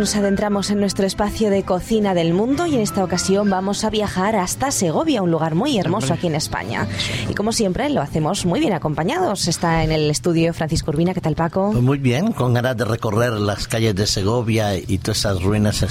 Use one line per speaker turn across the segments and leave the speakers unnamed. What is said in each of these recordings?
nos adentramos en nuestro espacio de cocina del mundo y en esta ocasión vamos a viajar hasta Segovia, un lugar muy hermoso aquí en España. Y como siempre, lo hacemos muy bien acompañados. Está en el estudio Francisco Urbina. ¿Qué tal, Paco?
Pues muy bien, con ganas de recorrer las calles de Segovia y todas esas ruinas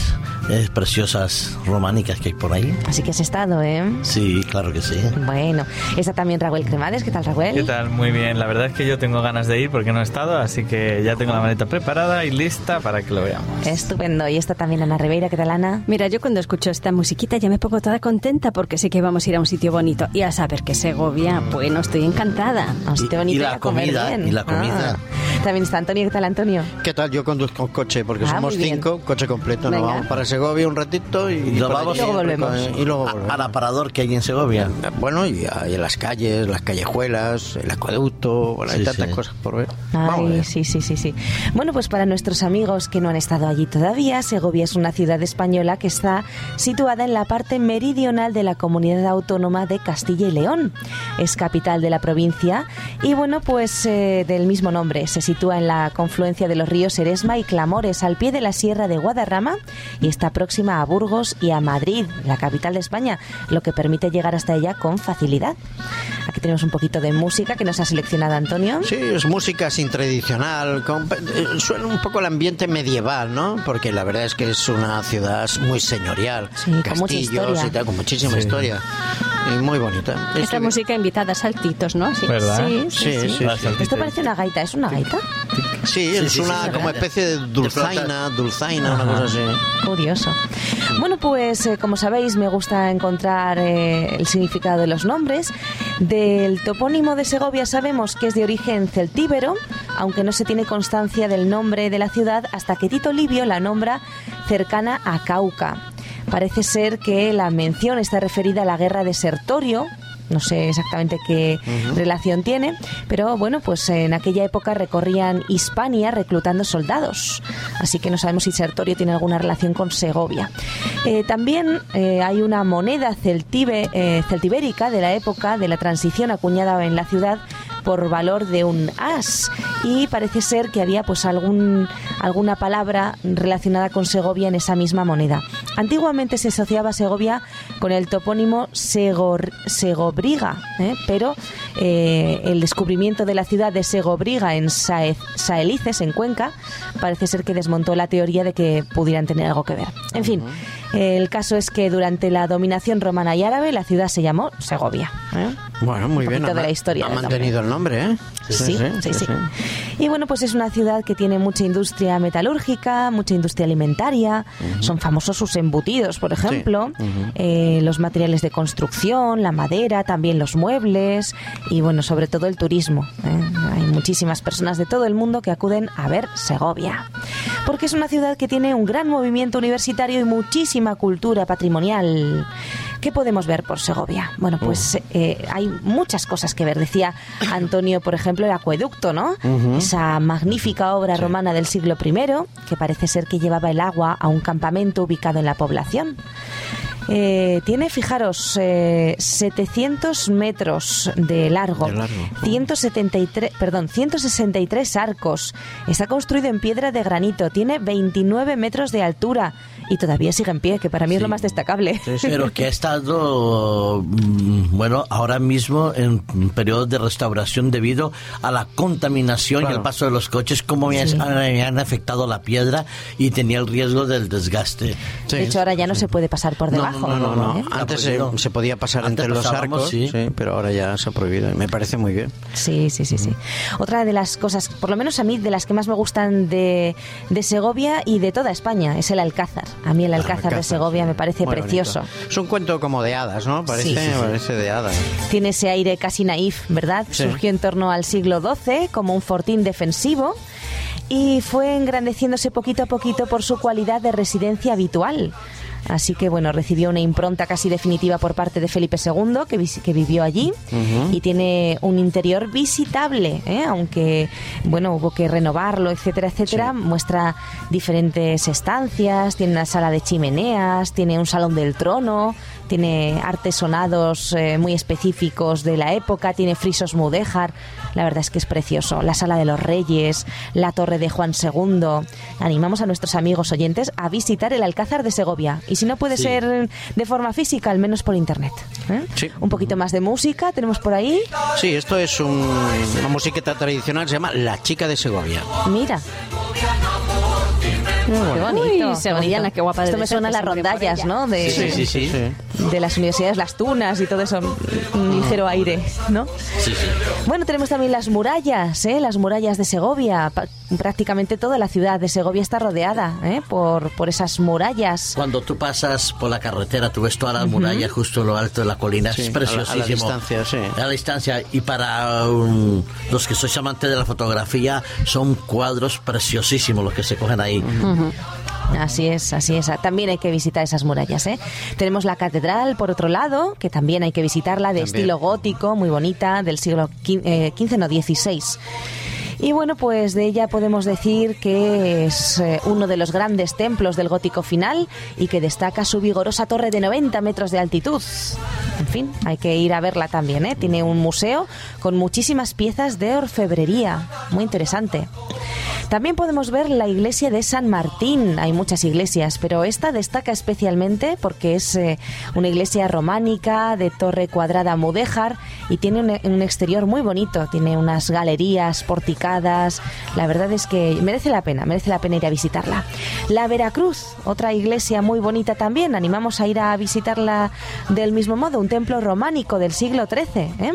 eh, preciosas románicas que hay por ahí.
Así que has estado, ¿eh?
Sí, claro que sí.
Bueno, está también Raúl Cremades. ¿Qué tal, Raúl?
¿Qué tal? Muy bien. La verdad es que yo tengo ganas de ir porque no he estado, así que ya tengo la maleta preparada y lista para que lo veamos.
Estupendo. Y está también Ana Ribeira. ¿Qué tal, Ana?
Mira, yo cuando escucho esta musiquita ya me pongo toda contenta porque sé que vamos a ir a un sitio bonito. Y a saber que Segovia, bueno, estoy encantada.
Un sitio bonito
y la
a comer
comida,
bien.
y la comida.
Ah. También está Antonio. ¿Qué tal, Antonio?
¿Qué tal? Yo conduzco coche porque
Ah,
somos cinco, coche completo. Nos vamos para Segovia un ratito y,
Y lo vamos-
Luego volvemos.
Y luego
A-
volvemos.
Al aparador que hay en Segovia.
Bueno, y, en las calles, las callejuelas, el acueducto, bueno, hay
Sí,
tantas
sí.
cosas por ver.
Ay, sí, sí, sí, sí. Bueno, pues para nuestros amigos que no han estado allí todavía, Segovia es una ciudad española que está situada en la parte meridional de la comunidad autónoma de Castilla y León. Es capital de la provincia y bueno, pues eh, del mismo nombre. Se sitúa en la confluencia de los ríos Eresma y Clamores al pie de la sierra de Guadarrama y está próxima a Burgos y a Madrid, la capital de España, lo que permite llegar hasta ella con facilidad. Aquí tenemos un poquito de música que nos ha seleccionado Antonio.
Sí, es música sin tradicional, con- eh, suena un poco el ambiente medieval, ¿no? Porque la verdad es que es una ciudad muy señorial,
Sí, con mucha
castillos y tal, con muchísima historia y muy bonita.
Esta
Estoy-
música invitada a saltitos, ¿no? Sí.
¿Verdad?
Sí, sí,
Sí,
sí.
sí,
La
sí.
saltita.
Esto parece una gaita, ¿es una gaita?
Sí,
Sí,
es
sí,
una
sí,
como especie de dulzaina, dulzaina, una cosa así.
Curioso. Bueno, pues eh, como sabéis, me gusta encontrar eh, el significado de los nombres. Del topónimo de Segovia sabemos que es de origen celtíbero, aunque no se tiene constancia del nombre de la ciudad hasta que Tito Livio la nombra cercana a Cauca. Parece ser que la mención está referida a la guerra de Sertorio. No sé exactamente qué relación tiene, pero bueno, pues en aquella época recorrían Hispania reclutando soldados. Así que no sabemos si Sertorio tiene alguna relación con Segovia. Eh, también eh, hay una moneda celtibe- eh, celtibérica de la época de la transición acuñada en la ciudad por valor de un as y parece ser que había pues algún alguna palabra relacionada con Segovia en esa misma moneda. Antiguamente se asociaba Segovia con el topónimo Segor- Segobriga, ¿eh? pero eh, el descubrimiento de la ciudad de Segobriga en Saez- Saelices, en Cuenca, parece ser que desmontó la teoría de que pudieran tener algo que ver. En fin, el caso es que durante la dominación romana y árabe la ciudad se llamó Segovia. ¿eh?
Bueno, muy
Un
bien. ha
de la historia
Ha mantenido el nombre, ¿eh?
Sí, sí, sí, Y bueno, pues es una ciudad que tiene mucha industria metalúrgica, mucha industria alimentaria. Son famosos sus embutidos, por ejemplo, eh, los materiales de construcción, la madera, también los muebles y bueno, sobre todo el turismo. ¿eh? Hay muchísimas personas de todo el mundo que acuden a ver Segovia. Porque es una ciudad que tiene un gran movimiento universitario y cultura patrimonial. ¿Qué podemos ver por Segovia? Bueno, pues eh, hay muchas cosas que ver. Decía Antonio, por ejemplo, el acueducto, ¿no? Esa magnífica obra romana del siglo I, que parece ser que llevaba el agua a un campamento ubicado en la población. Eh, tiene, fijaros, eh, 700 metros de largo,
De largo.
173, perdón, 163 arcos. Está construido en piedra de granito, tiene 29 metros de altura y todavía sigue en pie, que para mí es lo más destacable.
Pero que ha estado, mm, bueno, ahora mismo en periodo de restauración debido a la contaminación y el paso de los coches, como
Sí.
han, han afectado la piedra y tenía el riesgo del desgaste.
De hecho, ahora ya no se puede pasar por
No, no, no, no.
¿eh?
Antes
Está
se,
prohibido.
se podía pasar
Antes
entre los arcos,
sí.
sí, pero ahora ya se ha prohibido. y Me parece muy bien.
Sí, sí, sí, sí. Otra de las cosas, por lo menos a mí, de las que más me gustan de, de Segovia y de toda España, es el Alcázar. A mí el Alcázar, de Segovia
sí.
me parece
Muy
precioso.
bonito. Es un cuento como de hadas, ¿no? Parece,
Sí, sí, sí.
parece de hadas.
Tiene ese aire casi naif, ¿verdad?
Sí.
Surgió en torno al siglo XII como un fortín defensivo y fue engrandeciéndose poquito a poquito por su cualidad de residencia habitual. Así que bueno, recibió una impronta casi definitiva por parte de Felipe II, que, que vivió allí, y tiene un interior visitable, ¿eh? aunque bueno, hubo que renovarlo, etcétera, etcétera. Muestra diferentes estancias, tiene una sala de chimeneas, tiene un salón del trono, tiene artesonados eh, muy específicos de la época, tiene frisos mudéjar, la verdad es que es precioso. La Sala de los Reyes, la Torre de Juan II. Animamos a nuestros amigos oyentes a visitar el Alcázar de Segovia. Y si no puede
Sí.
ser de forma física, al menos por internet. ¿eh?
Sí.
Un poquito más de música tenemos por ahí.
Sí, esto es un- una musiqueta tradicional, se llama La Chica de Segovia.
Mira. Qué bonito.
Uy, sevillana, qué guapa
Esto me suena a las rondallas. ¿no? De,
Sí, sí, sí.
de las universidades Las Tunas y todo eso, un ligero aire, ¿no?
Sí, sí.
Bueno, tenemos también las murallas, ¿eh? las murallas de Segovia. Prácticamente toda la ciudad de Segovia está rodeada ¿eh? por, por esas murallas.
Cuando tú pasas por la carretera, tú ves todas las murallas justo en lo alto de la colina.
Sí,
es
a la- a la
preciosísimo.
distancia, sí.
A la distancia. Y para um, los que sois amantes de la fotografía, son cuadros preciosísimos los que se cogen ahí.
Así es, así es. También hay que visitar esas murallas. ¿eh? Tenemos la catedral, por otro lado, que también hay que visitarla, de
También.
estilo gótico, muy bonita, del siglo XV, eh, no, XVI. Y bueno, pues de ella podemos decir que es eh, uno de los grandes templos del gótico final y que destaca su vigorosa torre de 90 metros de altitud. En fin, hay que ir a verla también. ¿eh? Tiene un museo con muchísimas piezas de orfebrería. Muy interesante. También podemos ver la iglesia de San Martín. Hay muchas iglesias, pero esta destaca especialmente porque es eh, una iglesia románica de torre cuadrada mudéjar y tiene un, un exterior muy bonito. Tiene unas galerías porticadas. La verdad es que merece la pena, merece la pena ir a visitarla. La Veracruz, otra iglesia muy bonita también. Animamos a ir a visitarla del mismo modo, un templo románico del siglo XIII. ¿eh?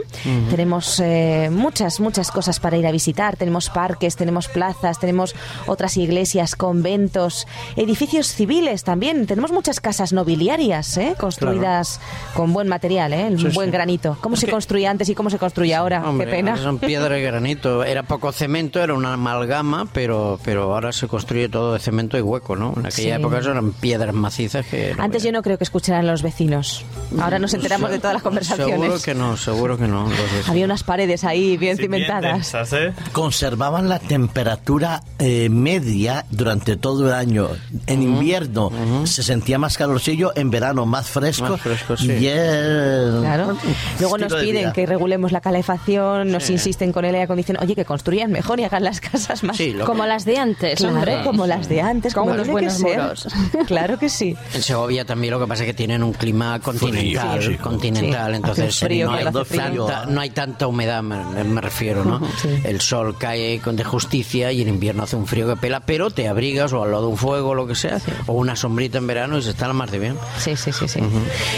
Tenemos eh, muchas, muchas cosas para ir a visitar. Tenemos parques, tenemos plazas, tenemos otras iglesias, conventos, edificios civiles también. Tenemos muchas casas nobiliarias ¿eh? construidas con buen material, ¿eh?
Sí,
buen
sí.
granito. ¿Cómo se construía antes y cómo se construye ahora?
Hombre,
Qué pena.
Son piedra y granito. Era poco cemento, era una amalgama, pero, pero ahora se construye todo de cemento y hueco, ¿no? En aquella
Sí.
época eso eran piedras macizas que...
Antes yo no creo que escucharan los vecinos. Ahora nos enteramos de todas las conversaciones.
Seguro que no, seguro que no.
Había unas paredes ahí bien
Sí, bien
cimentadas.
densas, ¿eh?
Conservaban la temperatura eh, media durante todo el año. En invierno se sentía más calorcillo, en verano más fresco.
Más fresco, sí.
Y el-
Claro. Luego nos piden que regulemos la calefacción, nos insisten con el aire acondicionado. Oye, que construyan mejor y hagan las casas más.
Sí,
Como las de antes.
Claro, como las de antes, como que
buenos muros.
Claro que sí.
En Segovia también lo que pasa es que tienen un clima continental, continental,
Sí,
entonces
frío,
no, hay tanta, no hay tanta humedad, me, me refiero, ¿no?
Sí.
El sol cae con de justicia y en invierno hace un frío que pela, pero te abrigas o al lado de un fuego o lo que sea, o una sombrita en verano y se está la más de bien.
Sí, sí, sí, sí.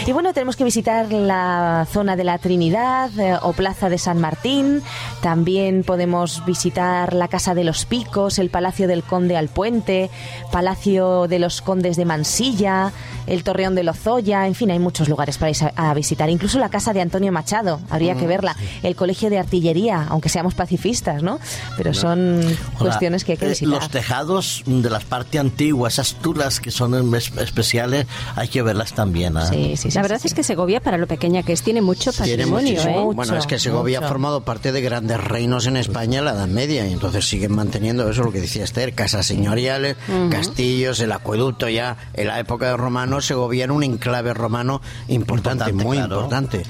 Y bueno, tenemos que visitar la zona de la Trinidad eh, o Plaza de San Martín. También podemos visitar la Casa de los Picos, el Palacio del Conde Alpuente, Palacio de los Condes de Mansilla, el Torreón de Lozoya. En fin, hay muchos lugares para ir a, a visitar. Incluso la Casa de Antonio Machado, habría que verla. El Colegio de Artillería, aunque seamos pacifistas, ¿no? Pero son cuestiones que hay que
eh,
visitar.
Los tejados de las partes antiguas, esas tulas que son es- especiales, hay que verlas también. ¿ah?
Sí, sí, sí,
La verdad
sí,
es que Segovia, para lo pequeña que es, tiene mucho
Tiene
patrimonio.
muchísimo.
¿eh?
Mucho,
bueno, es que Segovia
mucho.
ha formado parte de grandes reinos en España en la Edad Media y entonces siguen manteniendo eso, lo que decía Esther, casas señoriales, castillos, el acueducto ya. En la época de romanos, Segovia era un enclave romano importante,
Importante,
muy
claro.
importante.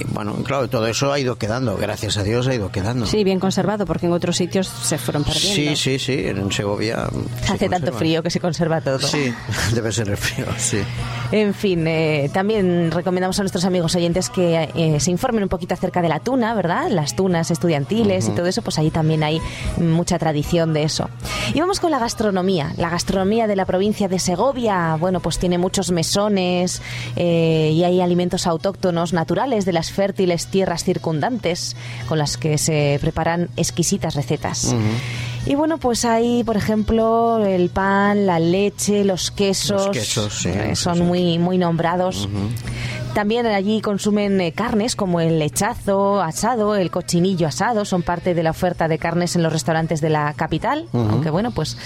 Y bueno, claro, todo eso ha ido quedando, gracias a Dios ha ido quedando.
Sí, bien conservado, porque en otros sitios se fueron perdiendo.
Sí, sí, sí, en Segovia. se
Hace tanto frío que se conserva todo.
Sí, debe ser el frío, sí.
En fin, eh, también recomendamos a nuestros amigos oyentes que eh, se informen un poquito acerca de la tuna, ¿verdad? Las tunas estudiantiles y todo eso, pues ahí también hay mucha tradición de eso. Y vamos con la gastronomía. La gastronomía de la provincia de Segovia, bueno, pues tiene muchos mesones eh, y hay alimentos autóctonos naturales de las fértiles tierras circundantes con las que se preparan exquisitas recetas. Y bueno, pues hay, por ejemplo, el pan, la leche, los quesos.
Los quesos, sí,
eh, son muy, muy nombrados. También allí consumen eh, carnes como el lechazo asado, el cochinillo asado, son parte de la oferta de carnes en los restaurantes de la capital, aunque bueno, pues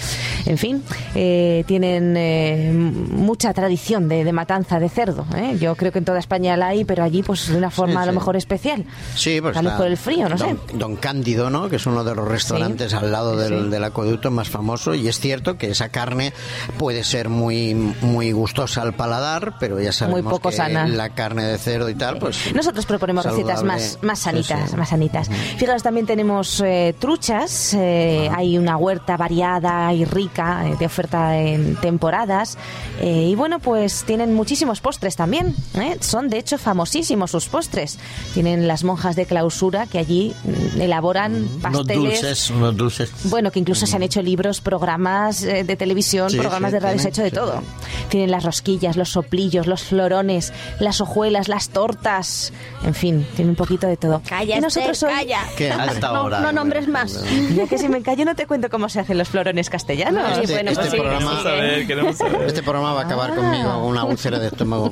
en fin, eh, tienen eh, mucha tradición de, de matanza de cerdo. ¿eh? Yo creo que en toda España la hay, pero allí pues de una forma a lo
sí.
mejor especial.
Sí, pues
Tal vez por el frío, no
don,
sé.
Don Cándido, ¿no? Que es uno de los restaurantes al lado del, del acueducto más famoso. Y es cierto que esa carne puede ser muy, muy gustosa al paladar, pero ya sabemos
poco
que
sana.
la carne de cerdo y tal, pues.
Nosotros proponemos recetas
saludable.
más, más
Sí,
sanitas,
sí.
más sanitas. Fijaros, también tenemos eh, truchas, eh, hay una huerta variada y rica eh, de oferta en temporadas. eh, y bueno, pues tienen muchísimos postres también. ¿eh? Son de hecho famosísimos sus postres. Tienen las monjas de clausura que allí mm, elaboran pasteles.
dulces, unos dulces.
Bueno, que incluso se han hecho libros, programas eh, de televisión,
Sí,
programas
sí,
de radio, se ha hecho de todo. Tienen las rosquillas, los soplillos, los florones, las hojuelas, las tortas, en fin, tienen un poquito de todo.
Calla,
y nosotros
Esther,
hoy,
calla.
¿Qué?
Hasta
No,
ahora.
no nombres más.
ya que si me callo no te cuento cómo se hacen los florones castellanos.
Sí,
Este,
bueno,
este
pues
programa,
saber, queremos saber.
este programa va a acabar conmigo con una úlcera de estómago.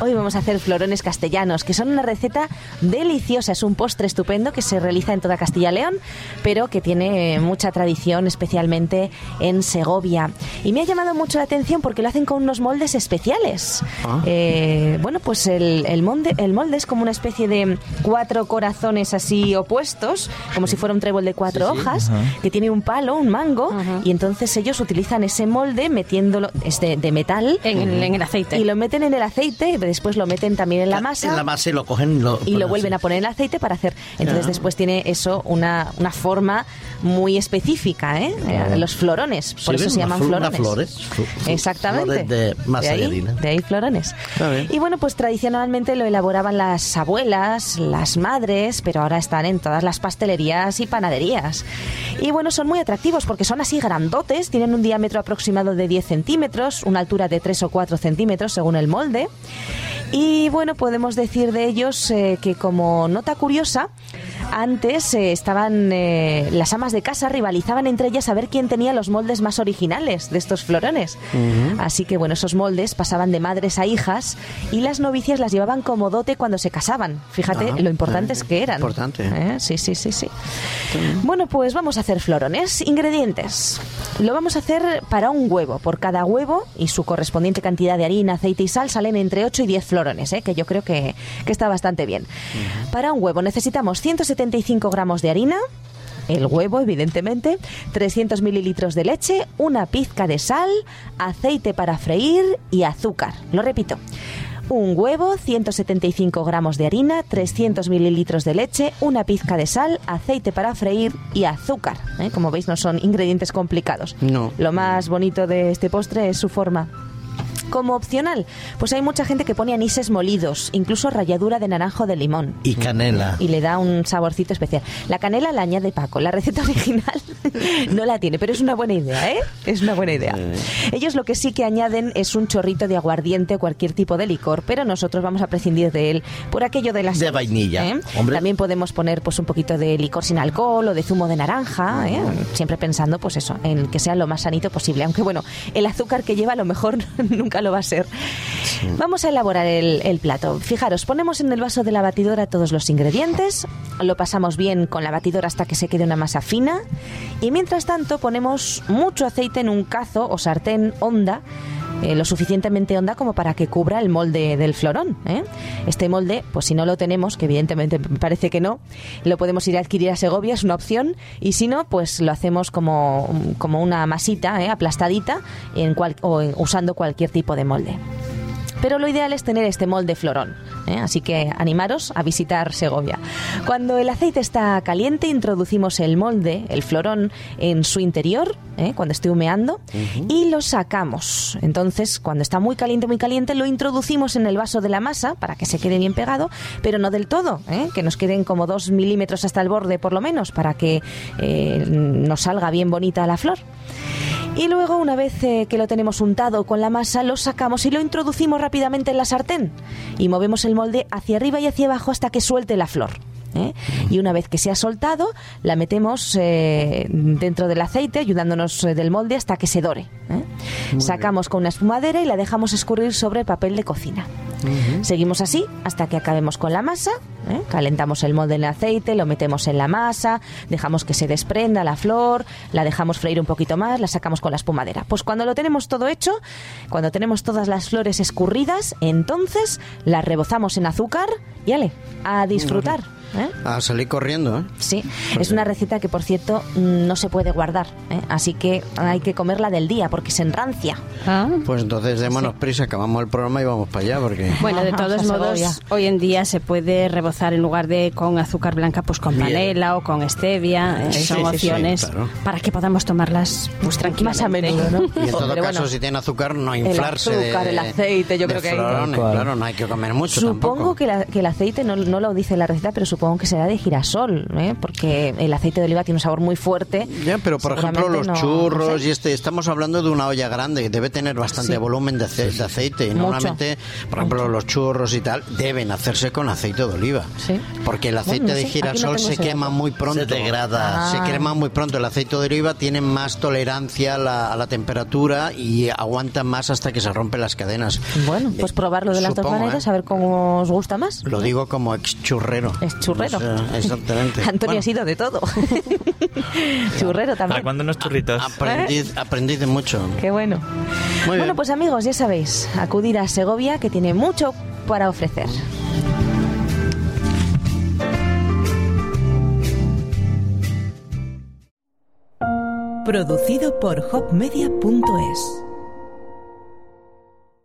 Hoy vamos a hacer florones castellanos, que son una receta deliciosa. Es un postre estupendo que se realiza en toda Castilla y León, pero que tiene mucha tradición, especialmente en Segovia. Y me ha llamado mucho la atención porque lo hacen con unos moldes especiales.
Ah.
Eh, bueno, pues el, el molde, el molde es como una especie de cuatro corazones así opuestos, como si fuera un trébol de cuatro hojas, que tiene un palo, un mango, y entonces ellos utilizan ese molde metiéndolo, es de, de metal,
En, el- en el aceite.
y lo meten en el aceite y después lo meten también en la masa
En la masa y lo cogen y lo,
y
ponen
lo vuelven a poner en el aceite para hacer. Entonces después tiene eso una, una forma muy específica, ¿eh? Eh, Los florones, por
Sí,
eso se llaman florones.
flores, fl- fl-
Exactamente.
flores de masa de
ahí,
harina.
de ahí florones. Y bueno, pues tradicionalmente lo elaboraban las abuelas, las madres, pero ahora están en todas las pastelerías y panaderías. Y bueno, son muy atractivos porque son así grandotes, tienen un diámetro aproximado de 10 centímetros, una altura de 3 o 4 centímetros según el molde. Y bueno, podemos decir de ellos eh, que como nota curiosa, antes eh, estaban eh, las amas de casa rivalizaban entre ellas a ver quién tenía los moldes más originales de estos florones. Así que bueno, esos moldes pasaban de madres a hijas y las novicias las llevaban como dote cuando se casaban. Fíjate
Ah,
lo importantes
eh,
que eran.
importante.
¿Eh? Sí, sí, sí, sí. Bueno, pues vamos a hacer florones. Ingredientes. Lo vamos a hacer para un huevo. Por cada huevo y su correspondiente cantidad de harina, aceite y sal salen entre 8 y 10 florones, ¿eh? que yo creo que, que está bastante bien. Para un huevo necesitamos 175 gramos de harina, el huevo, evidentemente, 300 mililitros de leche, una pizca de sal, aceite para freír y azúcar. Lo repito. Un huevo, 175 gramos de harina, 300 mililitros de leche, una pizca de sal, aceite para freír y azúcar. ¿eh? Como veis, no son ingredientes complicados.
No.
Lo más bonito de este postre es su forma. Como opcional, pues hay mucha gente que pone anises molidos, incluso ralladura de naranjo de limón
Y canela.
y le da un saborcito especial. La canela la añade Paco, la receta original no la tiene, pero es una buena idea, ¿eh? Es una buena idea. Ellos lo que sí que añaden es un chorrito de aguardiente o cualquier tipo de licor, pero nosotros vamos a prescindir de él por aquello de las
De vainilla, hombre.
También podemos poner pues un poquito de licor sin alcohol o de zumo de naranja, ¿eh? siempre pensando pues eso, en que sea lo más sanito posible, aunque bueno, el azúcar que lleva a lo mejor nunca lo va a ser. Vamos a elaborar el, el plato. Fijaros, ponemos en el vaso de la batidora todos los ingredientes, lo pasamos bien con la batidora hasta que se quede una masa fina y mientras tanto ponemos mucho aceite en un cazo o sartén honda eh, lo suficientemente honda como para que cubra el molde del florón. ¿eh? Este molde, pues si no lo tenemos, que evidentemente me parece que no, lo podemos ir a adquirir a Segovia, es una opción, y si no, pues lo hacemos como, como una masita ¿eh? aplastadita en cual- o en- usando cualquier tipo de molde. Pero lo ideal es tener este molde florón, ¿eh? así que animaros a visitar Segovia. Cuando el aceite está caliente, introducimos el molde, el florón, en su interior, ¿eh? cuando esté humeando, y lo sacamos. Entonces, cuando está muy caliente, muy caliente, lo introducimos en el vaso de la masa para que se quede bien pegado, pero no del todo, ¿eh? que nos queden como dos milímetros hasta el borde, por lo menos, para que nos salga bien bonita la flor. Y luego, una vez eh, que lo tenemos untado con la masa, lo sacamos y lo introducimos rápidamente en la sartén. Y movemos el molde hacia arriba y hacia abajo hasta que suelte la flor. ¿Eh? Y una vez que se ha soltado, la metemos eh, dentro del aceite, ayudándonos eh, del molde hasta que se dore. Sacamos con una espumadera y la dejamos escurrir sobre papel de cocina. Seguimos así hasta que acabemos con la masa. ¿eh? Calentamos el molde en el aceite, lo metemos en la masa, dejamos que se desprenda la flor, la dejamos freír un poquito más, la sacamos con la espumadera. Pues cuando lo tenemos todo hecho, cuando tenemos todas las flores escurridas, entonces las rebozamos en azúcar y ale, a disfrutar. ¿Eh?
A salir corriendo, ¿eh?
Sí, es una receta que por cierto no se puede guardar, ¿eh? así que hay que comerla del día porque se enrancia.
Ah.
Pues entonces démonos prisa, acabamos el programa y vamos para allá porque...
Bueno, de todos modos, hoy en día se puede rebozar en lugar de con azúcar blanca, pues con panela o con stevia. eh,
Sí,
son
sí, sí,
opciones
claro.
para que podamos tomarlas pues tranquilamente.
Más a menudo, ¿no?
Y en todo
Pero
caso,
bueno,
si tiene azúcar, no
el
inflarse de-
azúcar, el aceite, yo
de
creo que hay-
florones. Claro, no hay que comer mucho
Supongo
tampoco.
que, la- que el aceite, no, no lo dice la receta, pero supongo que será de girasol, ¿eh? porque el aceite de oliva tiene un sabor muy fuerte.
Ya, pero por ejemplo los
no-
churros
no sé.
y este, estamos hablando de una olla grande que debe tener bastante
Sí.
volumen de, ace- de aceite. Y
Mucho.
normalmente, por ejemplo, los churros y tal deben hacerse con aceite de oliva.
Sí.
Porque el aceite
Bueno, no
de girasol se quema
dato.
muy pronto.
Se degrada.
Se
Ah.
quema muy pronto. El aceite de oliva tiene más tolerancia a la, a la temperatura y aguanta más hasta que se rompen las cadenas.
Bueno, pues
Eh,
probarlo de las dos
supongo,
maneras,
¿eh?
a ver cómo os gusta más.
Lo digo como ex churrero.
Es churrero.
Exactamente.
Antonio
Bueno,
ha sido de todo. Churrero
¿Para
también.
cuándo unos churritos?
Aprendí, aprendí de mucho.
Qué bueno.
Muy
bueno,
bien.
pues amigos, ya sabéis, acudir a Segovia que tiene mucho para ofrecer.
Producido por hopmedia.es